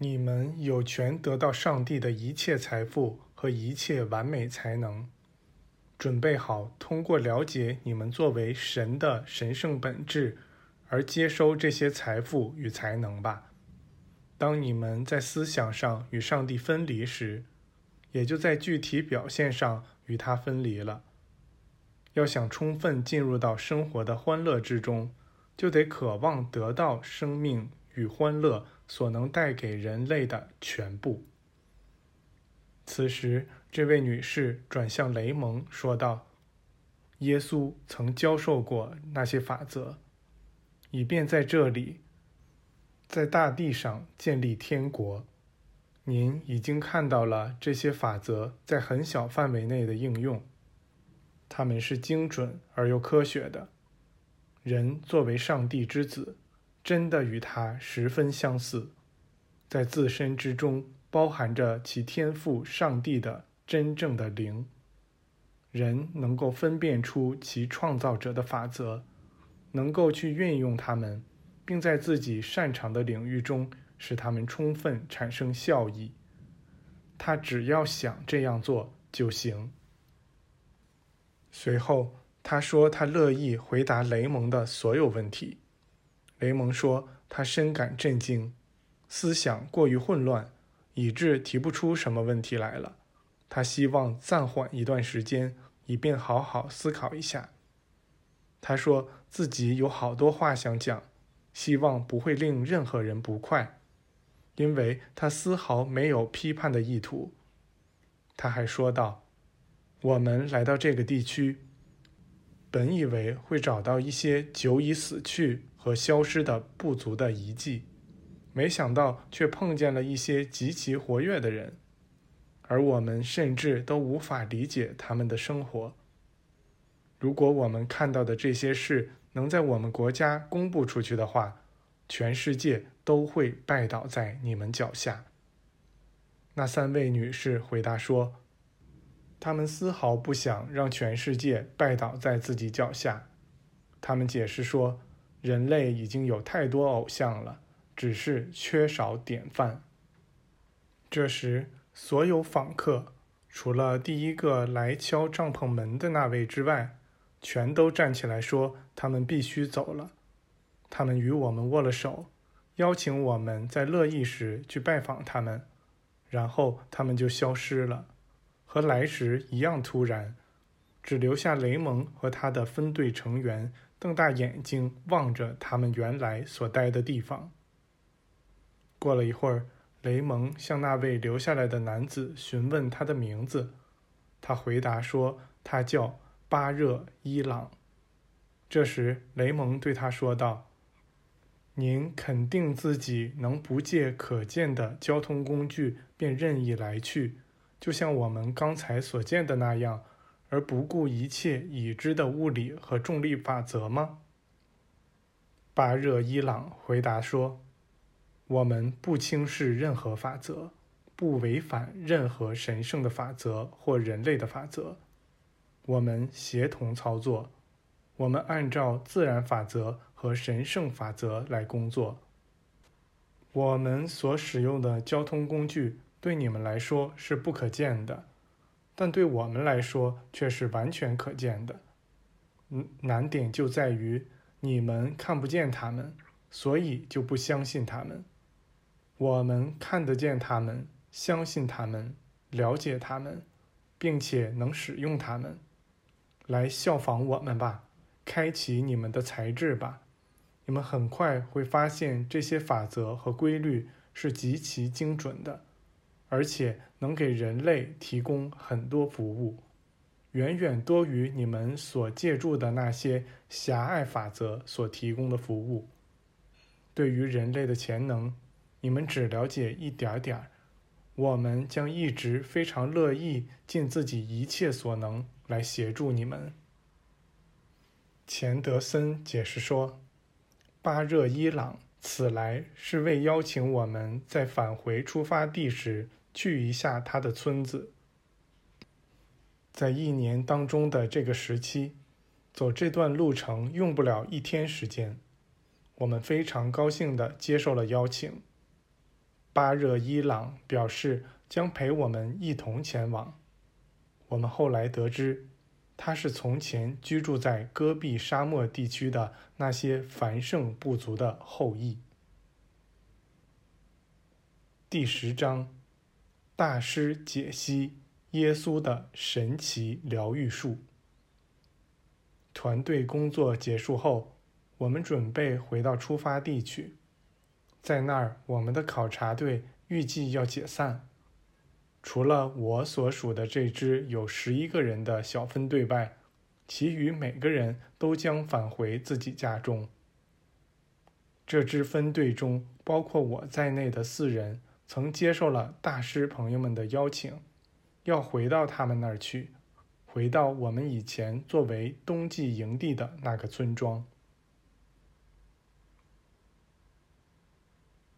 你们有权得到上帝的一切财富和一切完美才能。准备好通过了解你们作为神的神圣本质而接收这些财富与才能吧。当你们在思想上与上帝分离时，也就在具体表现上与他分离了。要想充分进入到生活的欢乐之中，就得渴望得到生命与欢乐所能带给人类的全部。此时，这位女士转向雷蒙说道：“耶稣曾教授过那些法则，以便在这里，在大地上建立天国。您已经看到了这些法则在很小范围内的应用。”他们是精准而又科学的。人作为上帝之子，真的与他十分相似，在自身之中包含着其天赋上帝的真正的灵。人能够分辨出其创造者的法则，能够去运用它们，并在自己擅长的领域中使它们充分产生效益。他只要想这样做就行。随后，他说他乐意回答雷蒙的所有问题。雷蒙说他深感震惊，思想过于混乱，以致提不出什么问题来了。他希望暂缓一段时间，以便好好思考一下。他说自己有好多话想讲，希望不会令任何人不快，因为他丝毫没有批判的意图。他还说道。我们来到这个地区，本以为会找到一些久已死去和消失的部族的遗迹，没想到却碰见了一些极其活跃的人，而我们甚至都无法理解他们的生活。如果我们看到的这些事能在我们国家公布出去的话，全世界都会拜倒在你们脚下。那三位女士回答说。他们丝毫不想让全世界拜倒在自己脚下。他们解释说，人类已经有太多偶像了，只是缺少典范。这时，所有访客，除了第一个来敲帐篷门的那位之外，全都站起来说他们必须走了。他们与我们握了手，邀请我们在乐意时去拜访他们，然后他们就消失了。和来时一样突然，只留下雷蒙和他的分队成员瞪大眼睛望着他们原来所待的地方。过了一会儿，雷蒙向那位留下来的男子询问他的名字，他回答说他叫巴热伊朗。这时，雷蒙对他说道：“您肯定自己能不借可见的交通工具便任意来去？”就像我们刚才所见的那样，而不顾一切已知的物理和重力法则吗？巴热伊朗回答说：“我们不轻视任何法则，不违反任何神圣的法则或人类的法则。我们协同操作，我们按照自然法则和神圣法则来工作。我们所使用的交通工具。”对你们来说是不可见的，但对我们来说却是完全可见的。嗯，难点就在于你们看不见它们，所以就不相信它们。我们看得见它们，相信它们，了解它们，并且能使用它们。来效仿我们吧，开启你们的才智吧。你们很快会发现这些法则和规律是极其精准的。而且能给人类提供很多服务，远远多于你们所借助的那些狭隘法则所提供的服务。对于人类的潜能，你们只了解一点点儿。我们将一直非常乐意尽自己一切所能来协助你们。钱德森解释说：“巴热伊朗此来是为邀请我们在返回出发地时。”去一下他的村子。在一年当中的这个时期，走这段路程用不了一天时间。我们非常高兴地接受了邀请。巴热伊朗表示将陪我们一同前往。我们后来得知，他是从前居住在戈壁沙漠地区的那些繁盛部族的后裔。第十章，大师解析耶稣的神奇疗愈术。团队工作结束后，我们准备回到出发地去。在那儿，我们的考察队预计要解散。除了我所属的这支有十一个人的小分队外，其余每个人都将返回自己家中。这支分队中包括我在内的四人，曾接受了大师朋友们的邀请，要回到他们那儿去，回到我们以前作为冬季营地的那个村庄。